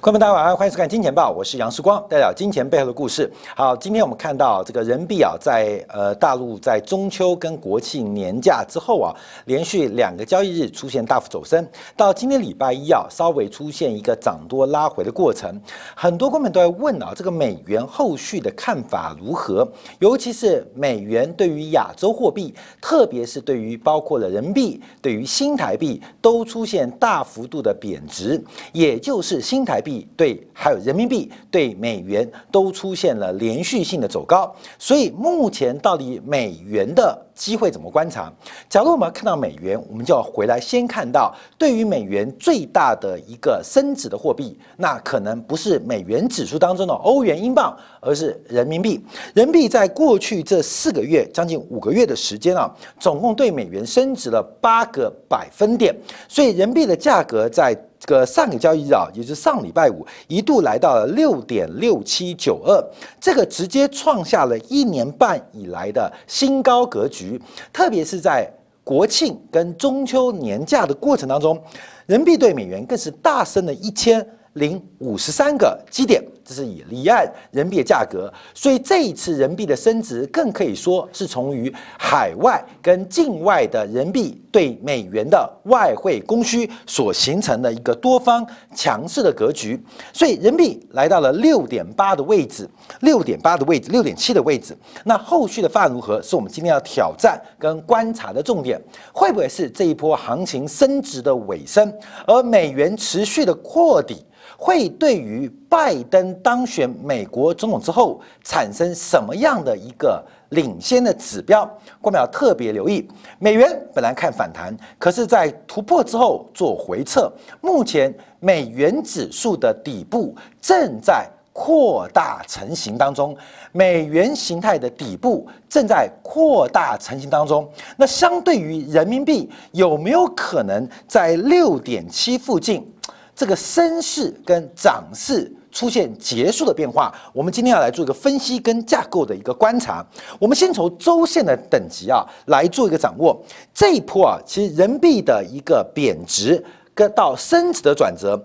观众大家晚上欢迎收看《金钱报》，我是杨世光，带表金钱背后的故事。好，今天我们看到这个人民币啊，在呃大陆在中秋跟国庆年假之后啊，连续两个交易日出现大幅走升，到今天礼拜一啊，稍微出现一个涨多拉回的过程。很多观众都在问啊，这个美元后续的看法如何？尤其是美元对于亚洲货币，特别是对于包括了人民币、对于新台币，都出现大幅度的贬值，也就是新台。币对，还有人民币对美元都出现了连续性的走高，所以目前到底美元的机会怎么观察？假如我们看到美元，我们就要回来先看到对于美元最大的一个升值的货币，那可能不是美元指数当中的欧元、英镑，而是人民币。人民币。在过去这四个月，将近五个月的时间啊，总共对美元升值了八个百分点，所以人民币。的价格在。这个上个交易日啊，也就是上礼拜五，一度来到了六点六七九二，这个直接创下了一年半以来的新高格局。特别是在国庆跟中秋年假的过程当中，人民币对美元更是大升了一千零五十三个基点。这是以离岸人民币的价格，所以这一次人民币的升值，更可以说是从于海外跟境外的人民币对美元的外汇供需所形成的一个多方强势的格局。所以人民币来到了六点八的位置，六点八的位置，六点七的位置。那后续的发展如何，是我们今天要挑战跟观察的重点。会不会是这一波行情升值的尾声，而美元持续的扩底？会对于拜登当选美国总统之后产生什么样的一个领先的指标？我们要特别留意。美元本来看反弹，可是，在突破之后做回撤。目前美元指数的底部正在扩大成型当中，美元形态的底部正在扩大成型当中。那相对于人民币，有没有可能在六点七附近？这个升势跟涨势出现结束的变化，我们今天要来做一个分析跟架构的一个观察。我们先从周线的等级啊来做一个掌握。这一波啊，其实人民币的一个贬值跟到升值的转折，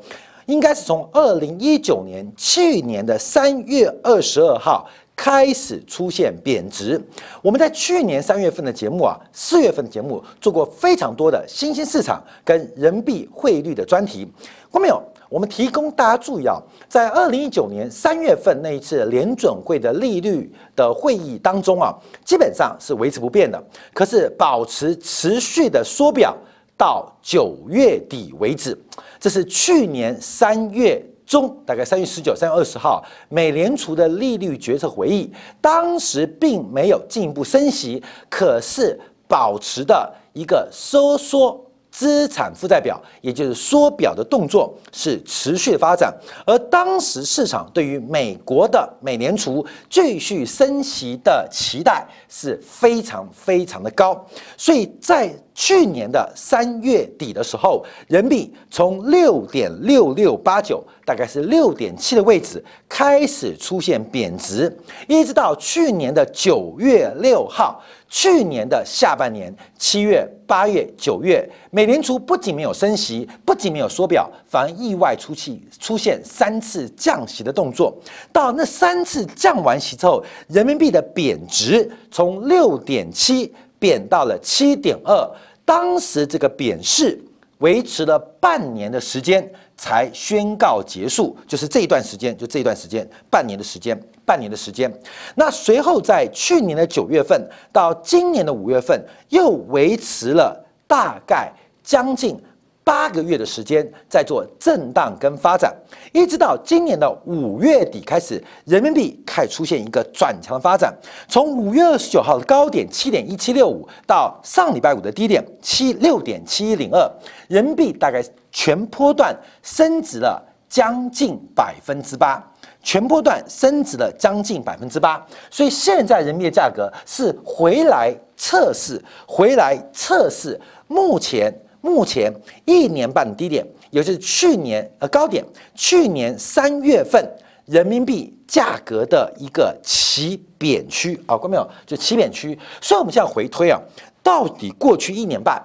应该是从二零一九年去年的三月二十二号。开始出现贬值。我们在去年三月份的节目啊，四月份的节目做过非常多的新兴市场跟人民币汇率的专题。过没有？我们提供大家注意啊，在二零一九年三月份那一次联准会的利率的会议当中啊，基本上是维持不变的，可是保持持续的缩表到九月底为止。这是去年三月。中大概三月十九、三月二十号，美联储的利率决策会议，当时并没有进一步升息，可是保持的一个收缩资产负债表，也就是缩表的动作是持续的发展，而当时市场对于美国的美联储继续升息的期待是非常非常的高，所以在。去年的三月底的时候，人民币从六点六六八九，大概是六点七的位置开始出现贬值，一直到去年的九月六号，去年的下半年七月、八月、九月，美联储不仅没有升息，不仅没有缩表，反而意外出气出现三次降息的动作。到那三次降完息之后，人民币的贬值从六点七。贬到了七点二，当时这个贬势维持了半年的时间才宣告结束，就是这一段时间，就这一段时间，半年的时间，半年的时间。那随后在去年的九月份到今年的五月份，又维持了大概将近。八个月的时间在做震荡跟发展，一直到今年的五月底开始，人民币开始出现一个转强的发展。从五月二十九号的高点七点一七六五到上礼拜五的低点七六点七一零二，人民币大概全波段升值了将近百分之八，全波段升值了将近百分之八。所以现在人民币的价格是回来测试，回来测试目前。目前一年半低点，也就是去年呃高点，去年三月份人民币价格的一个起贬区啊，过没有？就起贬区。所以我们现在回推啊，到底过去一年半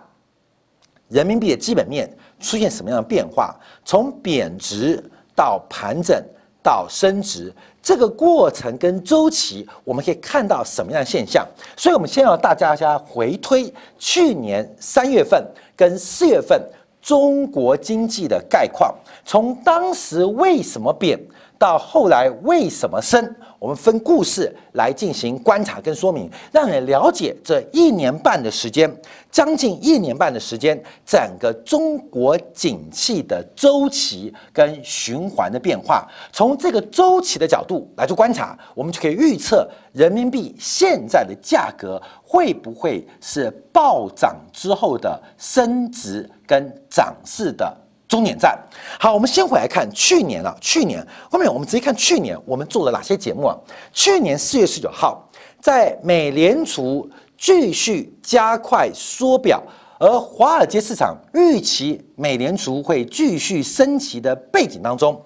人民币的基本面出现什么样的变化？从贬值到盘整到升值，这个过程跟周期，我们可以看到什么样的现象？所以，我们先要大家先回推去年三月份跟四月份中国经济的概况，从当时为什么变？到后来为什么升？我们分故事来进行观察跟说明，让你了解这一年半的时间，将近一年半的时间，整个中国景气的周期跟循环的变化。从这个周期的角度来做观察，我们就可以预测人民币现在的价格会不会是暴涨之后的升值跟涨势的。终点站，好，我们先回来看去年啊，去年后面我们直接看去年我们做了哪些节目啊？去年四月十九号，在美联储继续加快缩表，而华尔街市场预期美联储会继续升级的背景当中，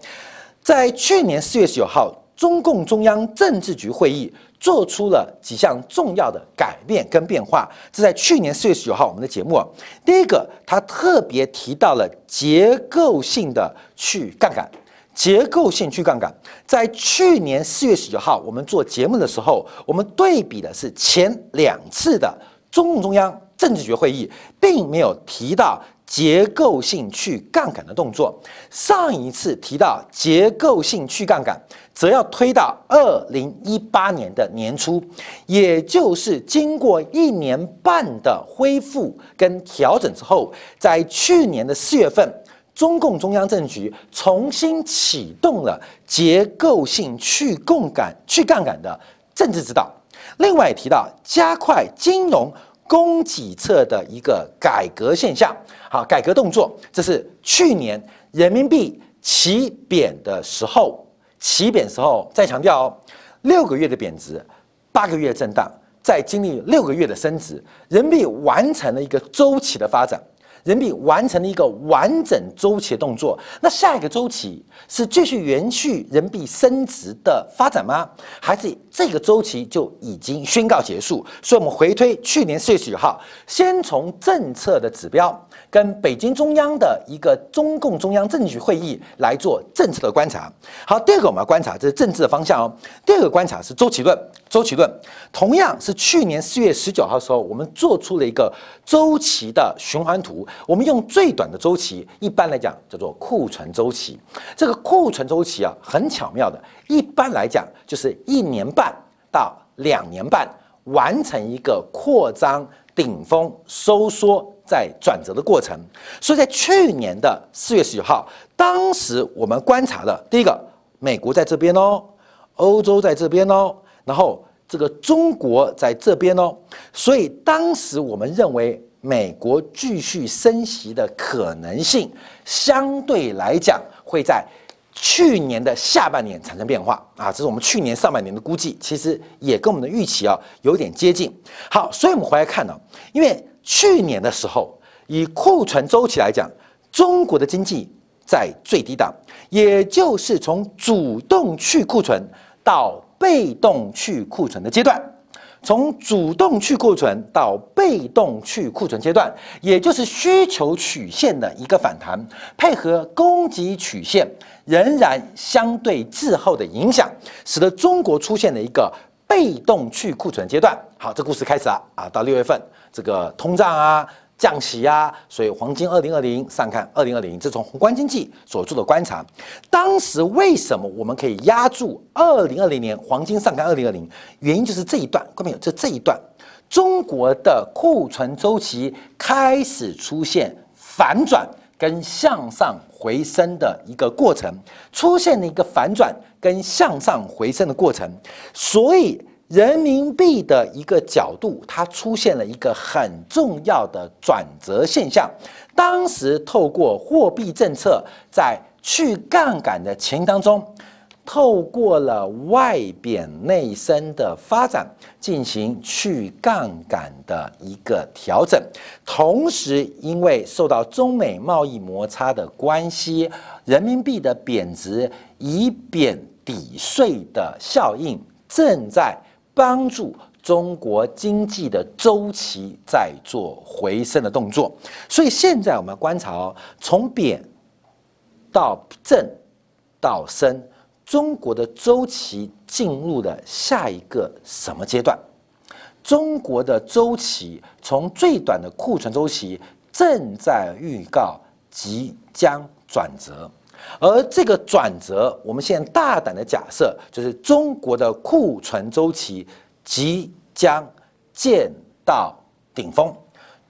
在去年四月十九号，中共中央政治局会议。做出了几项重要的改变跟变化，这在去年四月十九号我们的节目，第一个他特别提到了结构性的去杠杆，结构性去杠杆，在去年四月十九号我们做节目的时候，我们对比的是前两次的中共中央政治局会议，并没有提到。结构性去杠杆的动作，上一次提到结构性去杠杆，则要推到二零一八年的年初，也就是经过一年半的恢复跟调整之后，在去年的四月份，中共中央政局重新启动了结构性去杠杆去杠杆的政治指导。另外提到加快金融。供给侧的一个改革现象，好，改革动作，这是去年人民币起贬的时候，起贬时候再强调哦，六个月的贬值，八个月震荡，再经历六个月的升值，人民币完成了一个周期的发展。人民币完成了一个完整周期的动作，那下一个周期是继续延续人民币升值的发展吗？还是这个周期就已经宣告结束？所以，我们回推去年四月十九号，先从政策的指标跟北京中央的一个中共中央政治局会议来做政策的观察。好，第二个我们要观察这是政治的方向哦。第二个观察是周期论，周期论同样是去年四月十九号的时候，我们做出了一个周期的循环图。我们用最短的周期，一般来讲叫做库存周期。这个库存周期啊，很巧妙的，一般来讲就是一年半到两年半完成一个扩张顶峰收缩再转折的过程。所以在去年的四月十九号，当时我们观察了第一个，美国在这边哦，欧洲在这边哦，然后这个中国在这边哦，所以当时我们认为。美国继续升息的可能性，相对来讲会在去年的下半年产生变化啊，这是我们去年上半年的估计，其实也跟我们的预期啊有点接近。好，所以我们回来看呢，因为去年的时候，以库存周期来讲，中国的经济在最低档，也就是从主动去库存到被动去库存的阶段。从主动去库存到被动去库存阶段，也就是需求曲线的一个反弹，配合供给曲线仍然相对滞后的影响，使得中国出现了一个被动去库存阶段。好，这故事开始了啊！到六月份，这个通胀啊。降息呀，所以黄金二零二零上看二零二零，这从宏观经济所做的观察，当时为什么我们可以压住二零二零年黄金上看二零二零？原因就是这一段，各位有这这一段，中国的库存周期开始出现反转跟向上回升的一个过程，出现了一个反转跟向上回升的过程，所以。人民币的一个角度，它出现了一个很重要的转折现象。当时透过货币政策在去杠杆的前因当中，透过了外贬内升的发展进行去杠杆的一个调整。同时，因为受到中美贸易摩擦的关系，人民币的贬值以贬抵税的效应正在。帮助中国经济的周期在做回升的动作，所以现在我们观察哦，从贬到正到升，中国的周期进入了下一个什么阶段？中国的周期从最短的库存周期正在预告即将转折，而这个转折，我们现在大胆的假设，就是中国的库存周期即将见到顶峰，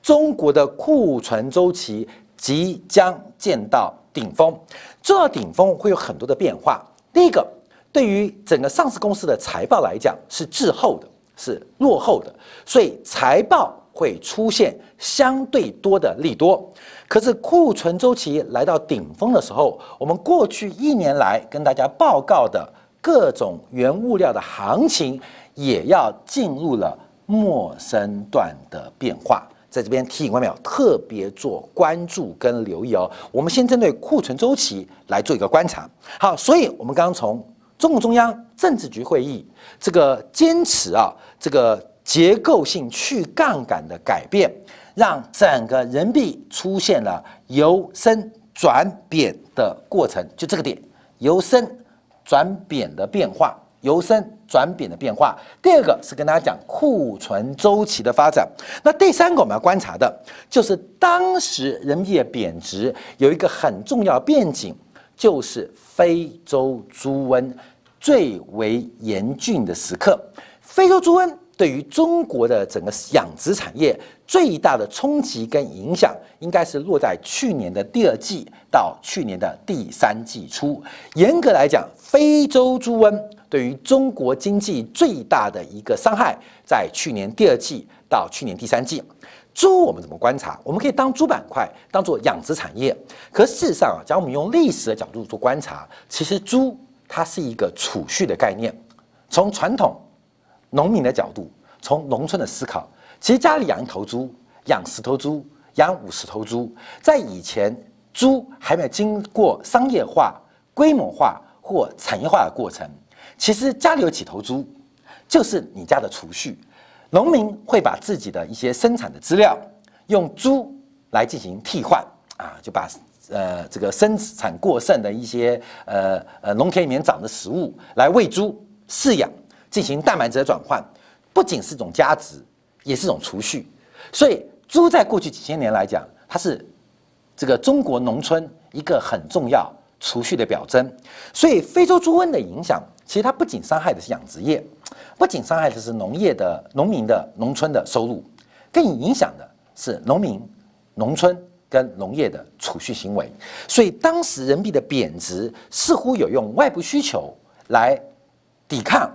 中国的库存周期即将见到顶峰，这顶峰会有很多的变化。第一个，对于整个上市公司的财报来讲是滞后的。是落后的，所以财报会出现相对多的利多。可是库存周期来到顶峰的时候，我们过去一年来跟大家报告的各种原物料的行情，也要进入了陌生段的变化。在这边提醒外面特别做关注跟留意哦。我们先针对库存周期来做一个观察。好，所以我们刚刚从。中共中央政治局会议这个坚持啊，这个结构性去杠杆的改变，让整个人民币出现了由升转贬的过程，就这个点，由升转贬的变化，由升转贬的变化。第二个是跟大家讲库存周期的发展。那第三个我们要观察的就是当时人民币贬值有一个很重要变景，就是非洲猪瘟。最为严峻的时刻，非洲猪瘟对于中国的整个养殖产业最大的冲击跟影响，应该是落在去年的第二季到去年的第三季初。严格来讲，非洲猪瘟对于中国经济最大的一个伤害，在去年第二季到去年第三季。猪我们怎么观察？我们可以当猪板块当做养殖产业，可事实上啊，假如我们用历史的角度做观察，其实猪。它是一个储蓄的概念。从传统农民的角度，从农村的思考，其实家里养一头猪，养十头猪，养五十头猪，在以前猪还没有经过商业化、规模化或产业化的过程，其实家里有几头猪，就是你家的储蓄。农民会把自己的一些生产的资料用猪来进行替换啊，就把。呃，这个生产过剩的一些呃呃农田里面长的食物来喂猪饲养，进行蛋白质的转换，不仅是一种价值，也是一种储蓄。所以猪在过去几千年来讲，它是这个中国农村一个很重要储蓄的表征。所以非洲猪瘟的影响，其实它不仅伤害的是养殖业，不仅伤害的是农业的农民的农村的收入，更影响的是农民农村。跟农业的储蓄行为，所以当时人民币的贬值似乎有用外部需求来抵抗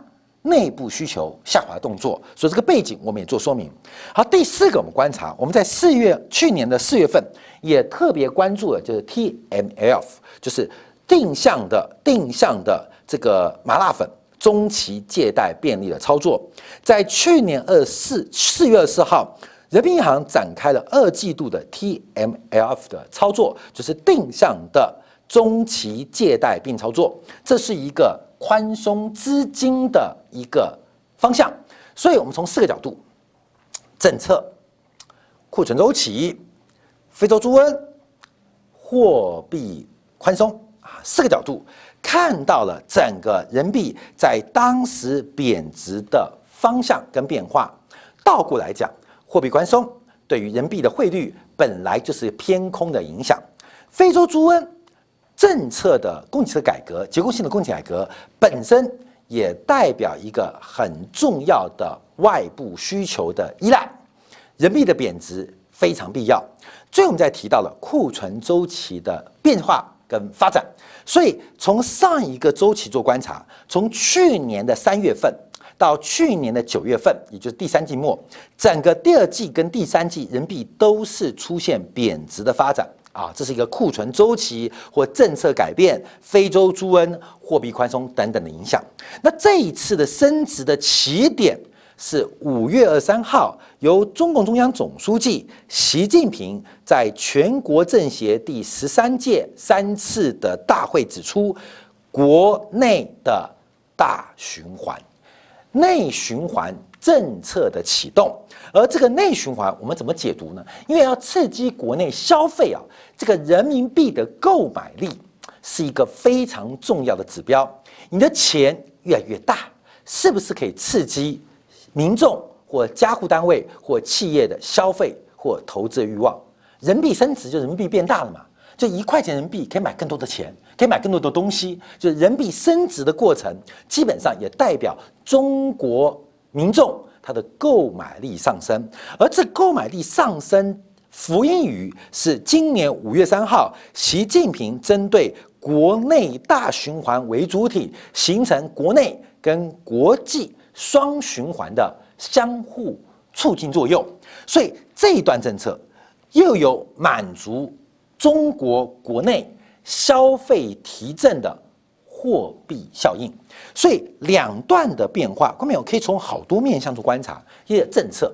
内部需求下滑动作，所以这个背景我们也做说明。好，第四个我们观察，我们在四月去年的四月份也特别关注了，就是 TMLF，就是定向的定向的这个麻辣粉中期借贷便利的操作，在去年二四四月二十四号。人民银行展开了二季度的 TMLF 的操作，就是定向的中期借贷并操作，这是一个宽松资金的一个方向。所以，我们从四个角度：政策、库存周期、非洲猪瘟、货币宽松啊，四个角度看到了整个人民币在当时贬值的方向跟变化。倒过来讲。货币宽松对于人民币的汇率本来就是偏空的影响。非洲猪瘟政策的供给侧改革、结构性的供给改革本身也代表一个很重要的外部需求的依赖，人民币的贬值非常必要。最后我们再提到了库存周期的变化跟发展，所以从上一个周期做观察，从去年的三月份。到去年的九月份，也就是第三季末，整个第二季跟第三季人民币都是出现贬值的发展啊，这是一个库存周期或政策改变、非洲猪瘟、货币宽松等等的影响。那这一次的升值的起点是五月二三号，由中共中央总书记习近平在全国政协第十三届三次的大会指出，国内的大循环。内循环政策的启动，而这个内循环我们怎么解读呢？因为要刺激国内消费啊，这个人民币的购买力是一个非常重要的指标。你的钱越来越大，是不是可以刺激民众或家户单位或企业的消费或投资欲望？人民币升值就人民币变大了嘛？就一块钱人民币可以买更多的钱，可以买更多的东西。就人民币升值的过程，基本上也代表中国民众他的购买力上升，而这购买力上升。福音语是今年五月三号，习近平针对国内大循环为主体，形成国内跟国际双循环的相互促进作用。所以这一段政策又有满足中国国内消费提振的货币效应。所以两段的变化，观众朋友可以从好多面向做观察。一个政策，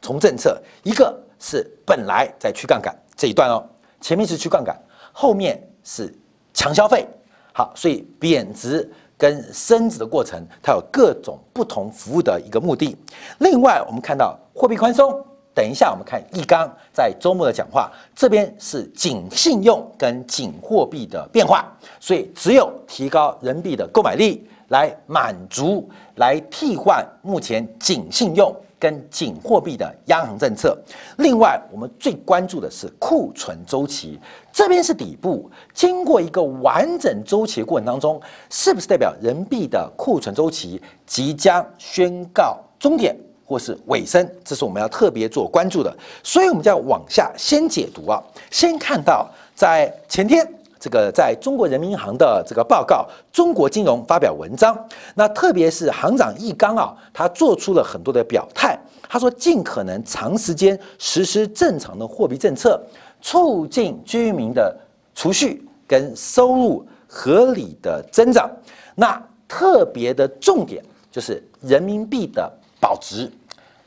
从政策一个。是本来在去杠杆这一段哦，前面是去杠杆，后面是强消费。好，所以贬值跟升值的过程，它有各种不同服务的一个目的。另外，我们看到货币宽松，等一下我们看易纲在周末的讲话，这边是紧信用跟紧货币的变化，所以只有提高人民币的购买力，来满足，来替换目前紧信用。跟紧货币的央行政策，另外我们最关注的是库存周期，这边是底部，经过一个完整周期的过程当中，是不是代表人民币的库存周期即将宣告终点或是尾声？这是我们要特别做关注的。所以，我们就要往下先解读啊，先看到在前天。这个在中国人民银行的这个报告，中国金融发表文章，那特别是行长易纲啊，他做出了很多的表态。他说，尽可能长时间实施正常的货币政策，促进居民的储蓄跟收入合理的增长。那特别的重点就是人民币的保值，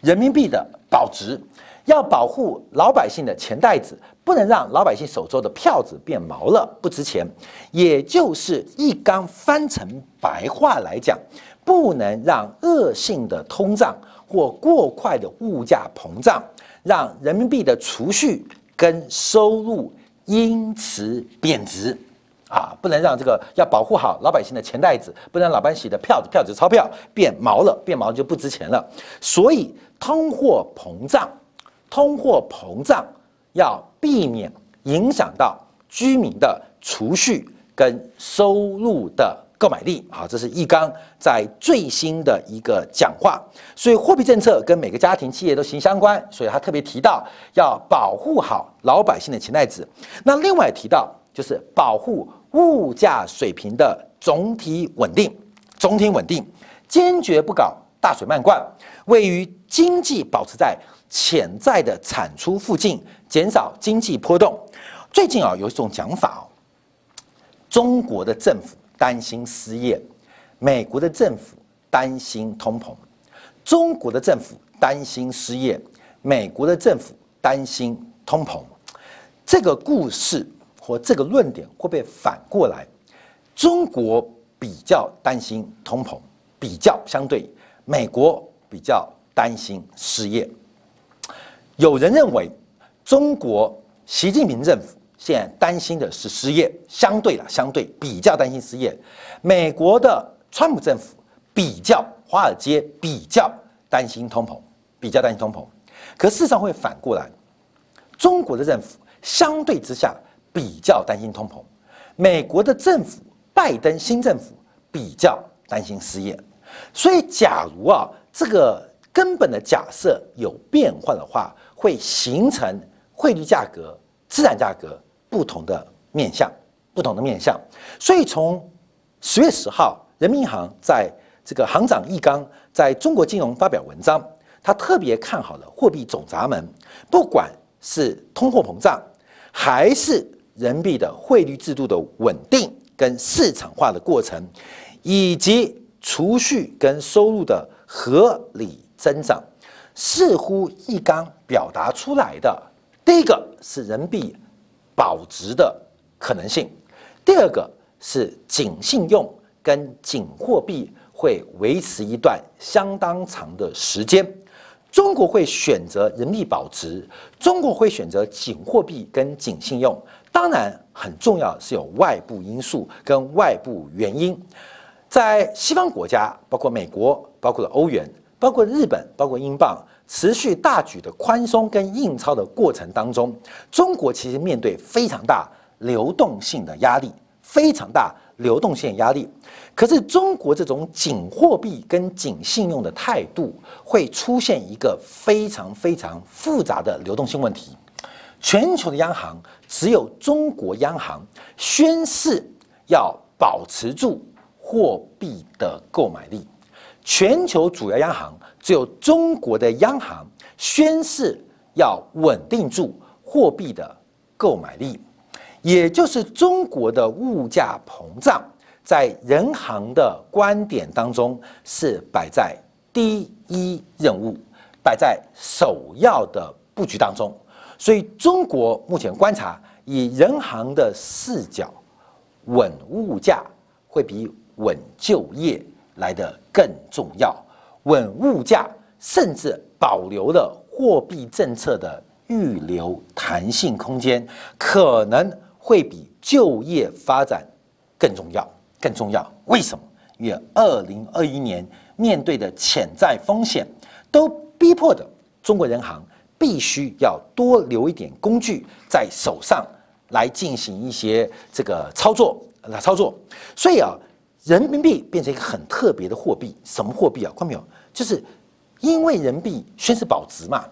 人民币的保值。要保护老百姓的钱袋子，不能让老百姓手中的票子变毛了，不值钱。也就是一纲翻成白话来讲，不能让恶性的通胀或过快的物价膨胀，让人民币的储蓄跟收入因此贬值。啊，不能让这个要保护好老百姓的钱袋子，不能老百姓的票子、票子、钞票变毛了，变毛就不值钱了。所以通货膨胀。通货膨胀要避免影响到居民的储蓄跟收入的购买力，好，这是易纲在最新的一个讲话。所以货币政策跟每个家庭企业都息息相关，所以他特别提到要保护好老百姓的钱袋子。那另外提到就是保护物价水平的总体稳定，总体稳定，坚决不搞大水漫灌，位于经济保持在。潜在的产出附近，减少经济波动。最近啊，有一种讲法哦，中国的政府担心失业，美国的政府担心通膨。中国的政府担心失业，美国的政府担心通膨。这个故事或这个论点会被反过来，中国比较担心通膨，比较相对美国比较担心失业。有人认为，中国习近平政府现在担心的是失业，相对了，相对比较担心失业。美国的川普政府比较华尔街比较担心通膨，比较担心通膨。可事实上会反过来，中国的政府相对之下比较担心通膨，美国的政府拜登新政府比较担心失业。所以，假如啊，这个根本的假设有变化的话，会形成汇率价格、资产价格不同的面向，不同的面向。所以从十月十号，人民银行在这个行长易纲在中国金融发表文章，他特别看好了货币总闸门，不管是通货膨胀，还是人民币的汇率制度的稳定跟市场化的过程，以及储蓄跟收入的合理增长。似乎一刚表达出来的，第一个是人民币保值的可能性，第二个是紧信用跟紧货币会维持一段相当长的时间。中国会选择人民币保值，中国会选择紧货币跟紧信用。当然，很重要是有外部因素跟外部原因。在西方国家，包括美国、包括了欧元、包括日本、包括英镑，持续大举的宽松跟印钞的过程当中，中国其实面对非常大流动性的压力，非常大流动性压力。可是，中国这种紧货币跟紧信用的态度，会出现一个非常非常复杂的流动性问题。全球的央行只有中国央行宣誓要保持住。货币的购买力，全球主要央行只有中国的央行宣誓要稳定住货币的购买力，也就是中国的物价膨胀，在人行的观点当中是摆在第一任务，摆在首要的布局当中。所以，中国目前观察，以人行的视角，稳物价会比。稳就业来的更重要，稳物价，甚至保留了货币政策的预留弹性空间，可能会比就业发展更重要。更重要，为什么？因为二零二一年面对的潜在风险，都逼迫着中国人行必须要多留一点工具在手上，来进行一些这个操作来操作。所以啊。人民币变成一个很特别的货币，什么货币啊？看到没有？就是因为人民币宣示保值嘛，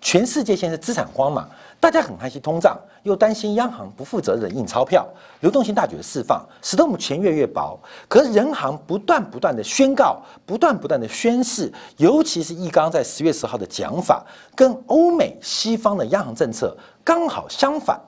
全世界现在资产荒嘛，大家很担心通胀，又担心央行不负责任印钞票，流动性大举的释放，使得我们钱越越薄。可是人行不断不断的宣告，不断不断的宣示，尤其是易纲在十月十号的讲法，跟欧美西方的央行政策刚好相反，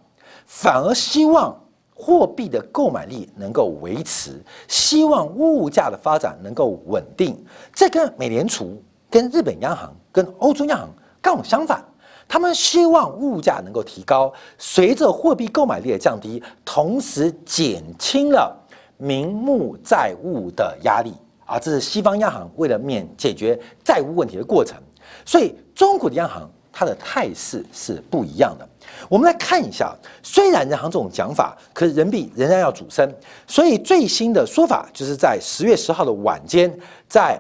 反而希望。货币的购买力能够维持，希望物价的发展能够稳定。这跟美联储、跟日本央行、跟欧洲央行刚好相反。他们希望物价能够提高，随着货币购买力的降低，同时减轻了名目债务的压力。啊，这是西方央行为了免解决债务问题的过程。所以，中国的央行它的态势是不一样的。我们来看一下，虽然人行这种讲法，可是人民币仍然要主升。所以最新的说法就是在十月十号的晚间，在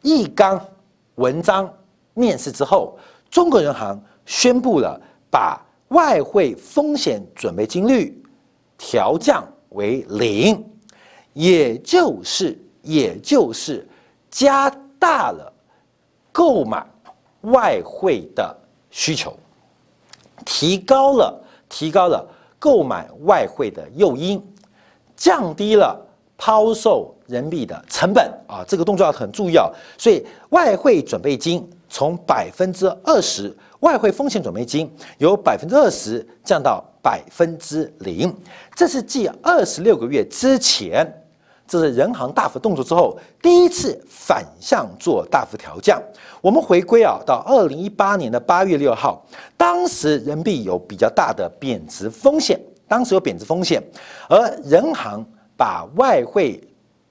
易纲文章面试之后，中国人行宣布了把外汇风险准备金率调降为零，也就是也就是加大了购买外汇的需求。提高了，提高了购买外汇的诱因，降低了抛售人民币的成本啊！这个动作要很注意啊！所以外汇准备金从百分之二十，外汇风险准备金由百分之二十降到百分之零，这是继二十六个月之前。这是人行大幅动作之后第一次反向做大幅调降。我们回归啊，到二零一八年的八月六号，当时人民币有比较大的贬值风险，当时有贬值风险，而人行把外汇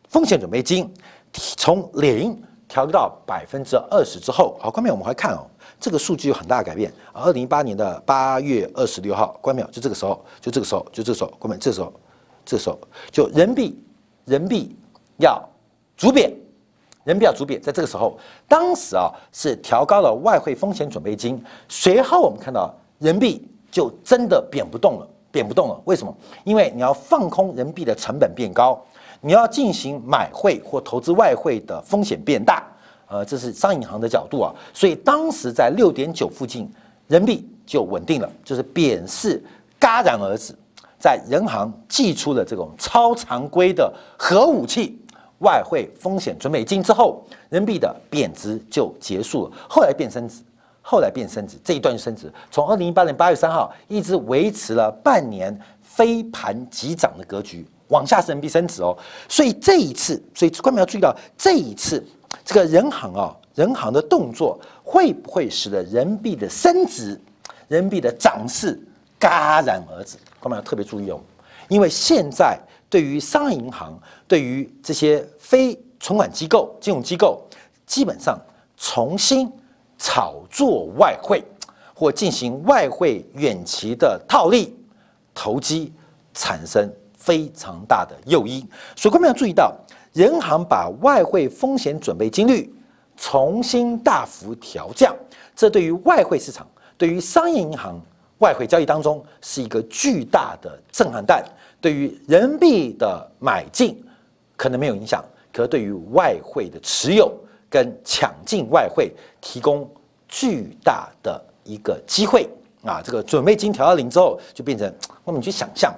风险准备金从零调到百分之二十之后，好，关面我们来看哦，这个数据有很大的改变。二零一八年的八月二十六号，关面就这个时候，就这个时候，就这个时候，关面这时候，这时候就人民币。人民币要逐贬，人民币要逐贬，在这个时候，当时啊是调高了外汇风险准备金，随后我们看到人民币就真的贬不动了，贬不动了。为什么？因为你要放空人民币的成本变高，你要进行买汇或投资外汇的风险变大，呃，这是商业银行的角度啊。所以当时在六点九附近，人民币就稳定了，就是贬势戛然而止。在人行寄出了这种超常规的核武器外汇风险准备金之后，人民币的贬值就结束了。后来变升值，后来变升值，这一段升值，从二零一八年八月三号一直维持了半年飞盘急涨的格局，往下是人民币升值哦。所以这一次，所以官们要注意到这一次这个人行啊，人行的动作会不会使得人民币的升值、人民币的涨势戛然而止？我们要特别注意哦，因为现在对于商业银行、对于这些非存款机构、金融机构，基本上重新炒作外汇或进行外汇远期的套利投机，产生非常大的诱因。所以，各位要注意到，人行把外汇风险准备金率重新大幅调降，这对于外汇市场、对于商业银行外汇交易当中是一个巨大的震撼弹。对于人民币的买进可能没有影响，可对于外汇的持有跟抢进外汇提供巨大的一个机会啊！这个准备金调到零之后，就变成我们去想象，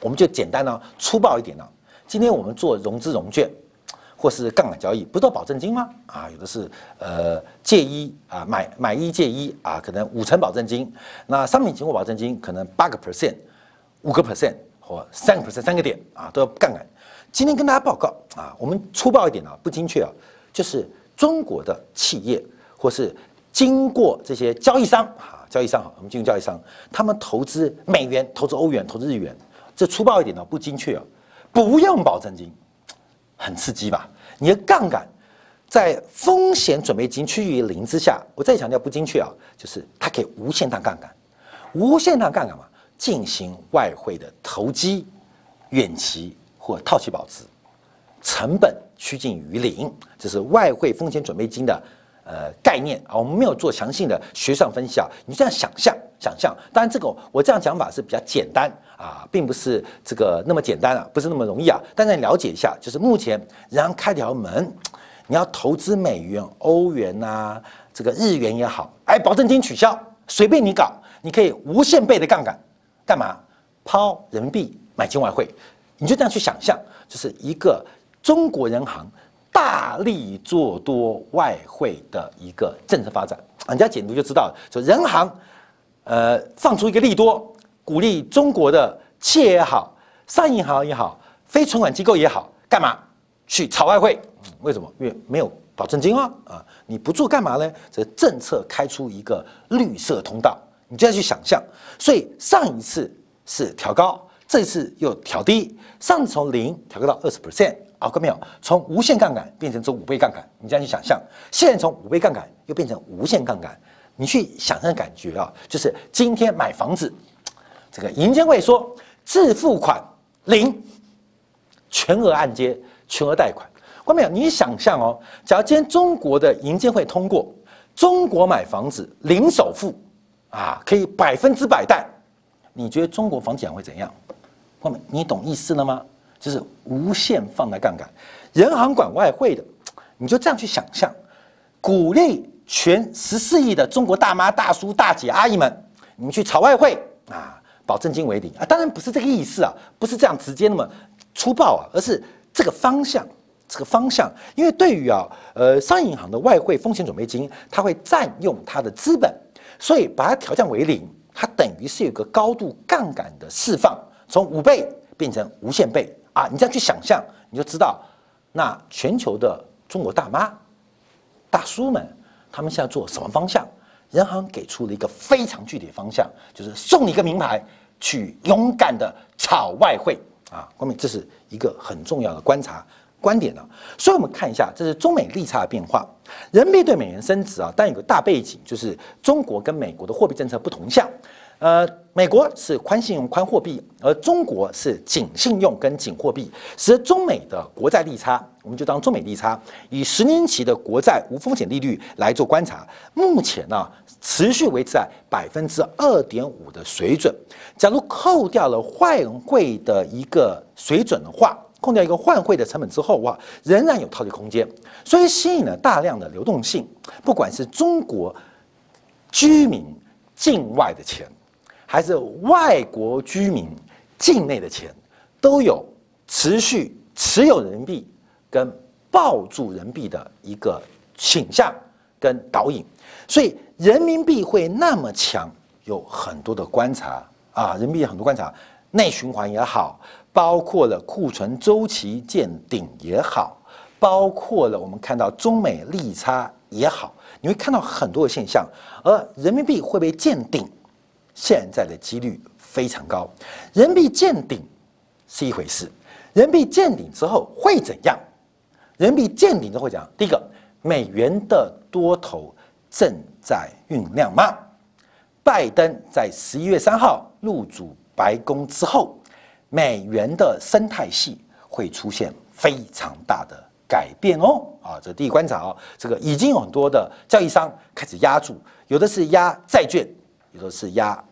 我们就简单呢粗暴一点呢。今天我们做融资融券或是杠杆交易，不都保证金吗？啊，有的是呃借一啊买买一借一啊，可能五成保证金。那商品期货保证金可能八个 percent，五个 percent。或三个 percent 三个点啊，都要杠杆。今天跟大家报告啊，我们粗暴一点啊，不精确啊，就是中国的企业或是经过这些交易商啊，交易商好，我们进入交易商，他们投资美元、投资欧元、投资日元，这粗暴一点呢，不精确啊，不用保证金，很刺激吧？你的杠杆在风险准备金趋于零之下，我再强调不精确啊，就是它可以无限大杠杆，无限大杠杆嘛。进行外汇的投机、远期或套期保值，成本趋近于零，这是外汇风险准备金的呃概念啊。我们没有做详细的学上分析啊，你这样想象想象。当然，这个我这样讲法是比较简单啊，并不是这个那么简单啊，不是那么容易啊。但是你了解一下，就是目前人家开条门，你要投资美元、欧元呐，这个日元也好，哎，保证金取消，随便你搞，你可以无限倍的杠杆。干嘛抛人民币买进外汇？你就这样去想象，就是一个中国人行大力做多外汇的一个政策发展。人家解读就知道，就人行呃放出一个利多，鼓励中国的企业也好，商业银行也好，非存款机构也好，干嘛去炒外汇？为什么？因为没有保证金啊！啊，你不做干嘛呢？这政策开出一个绿色通道。你就要去想象，所以上一次是调高，这次又调低。上次从零调高到二十 percent，啊，看没有？从无限杠杆变成这五倍杠杆，你这样去想象。现在从五倍杠杆又变成无限杠杆，你去想象感觉啊，就是今天买房子，这个银监会说自付款零，全额按揭、全额贷款，看没有？你想象哦，假如今天中国的银监会通过，中国买房子零首付。啊，可以百分之百贷，你觉得中国房地产会怎样？后面你懂意思了吗？就是无限放大杠杆，人行管外汇的，你就这样去想象，鼓励全十四亿的中国大妈、大叔、大姐、阿姨们，你们去炒外汇啊，保证金为零。啊，当然不是这个意思啊，不是这样直接那么粗暴啊，而是这个方向，这个方向，因为对于啊，呃，商业银行的外汇风险准备金，它会占用它的资本。所以把它调降为零，它等于是有个高度杠杆的释放，从五倍变成无限倍。啊！你这样去想象，你就知道，那全球的中国大妈、大叔们，他们现在做什么方向？人行给出了一个非常具体的方向，就是送你一个名牌，去勇敢的炒外汇啊！光明，这是一个很重要的观察。观点呢？所以我们看一下，这是中美利差的变化。人民币对美元升值啊，但有个大背景，就是中国跟美国的货币政策不同向。呃，美国是宽信用、宽货币，而中国是紧信用跟紧货币，使得中美的国债利差，我们就当中美利差，以十年期的国债无风险利率来做观察，目前呢持续维持在百分之二点五的水准。假如扣掉了换汇的一个水准的话，扣掉一个换汇的成本之后，哇，仍然有套利空间，所以吸引了大量的流动性。不管是中国居民境外的钱，还是外国居民境内的钱，都有持续持有人民币跟抱住人民币的一个倾向跟导引。所以人民币会那么强，有很多的观察啊，人民币很多观察，内循环也好。包括了库存周期见顶也好，包括了我们看到中美利差也好，你会看到很多的现象。而人民币会不会见顶，现在的几率非常高。人民币见顶是一回事，人民币见顶之后会怎样？人民币见顶之后讲，第一个，美元的多头正在酝酿吗？拜登在十一月三号入主白宫之后，美元的生态系会出现非常大的改变哦。啊，这第一观察哦，这个已经有很多的交易商开始压住，有的是压债券，有的是压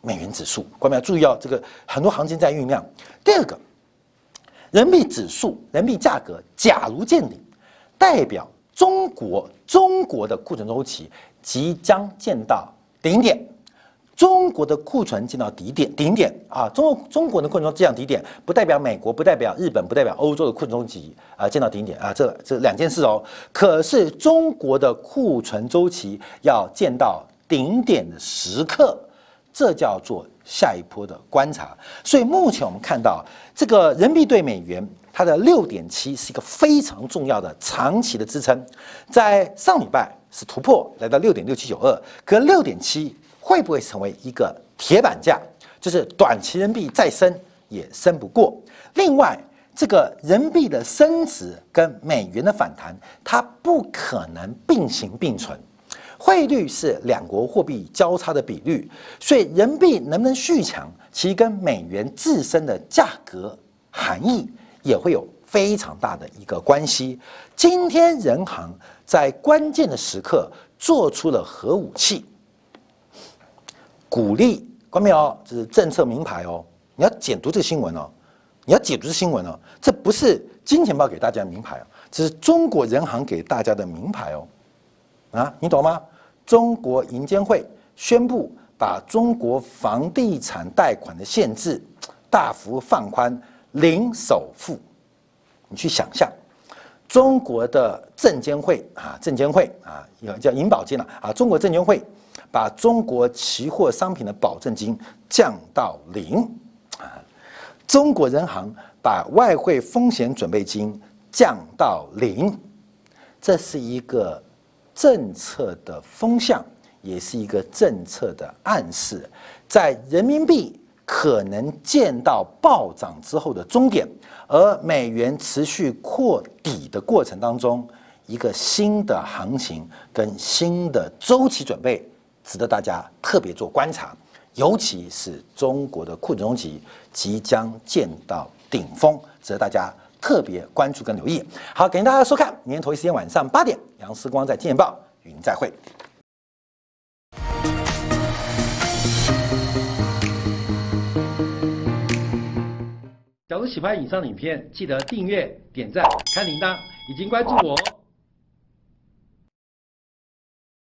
美元指数。各位要注意哦，这个很多行情在酝酿。第二个，人民币指数、人民币价格假如见顶，代表中国中国的库存周期即将见到顶点。中国的库存见到底点，顶点啊，中国中国的库存这样底点，不代表美国，不代表日本，不代表欧洲的库存周期啊见到顶点啊，这这两件事哦。可是中国的库存周期要见到顶点的时刻，这叫做下一波的观察。所以目前我们看到这个人民币对美元，它的六点七是一个非常重要的长期的支撑，在上礼拜是突破来到六点六七九二，可六点七。会不会成为一个铁板价？就是短期人民币再升也升不过。另外，这个人民币的升值跟美元的反弹，它不可能并行并存。汇率是两国货币交叉的比率，所以人民币能不能续强，其实跟美元自身的价格含义也会有非常大的一个关系。今天人行在关键的时刻做出了核武器。鼓励，关没有？这是政策名牌哦。你要解读这个新闻哦，你要解读这新闻哦。这不是金钱豹给大家的名牌哦，这是中国人行给大家的名牌哦。啊，你懂吗？中国银监会宣布把中国房地产贷款的限制大幅放宽，零首付。你去想象，中国的证监会啊，证监会啊，有叫银保监了啊，中国证监会。把中国期货商品的保证金降到零，啊，中国人行把外汇风险准备金降到零，这是一个政策的风向，也是一个政策的暗示，在人民币可能见到暴涨之后的终点，而美元持续扩底的过程当中，一个新的行情跟新的周期准备。值得大家特别做观察，尤其是中国的库存周期即将见到顶峰，值得大家特别关注跟留意。好，感谢大家收看，明天同一时间晚上八点，杨思光在《金钱报》与您再会。假如喜欢以上影片，记得订阅、点赞、开铃铛，已经关注我。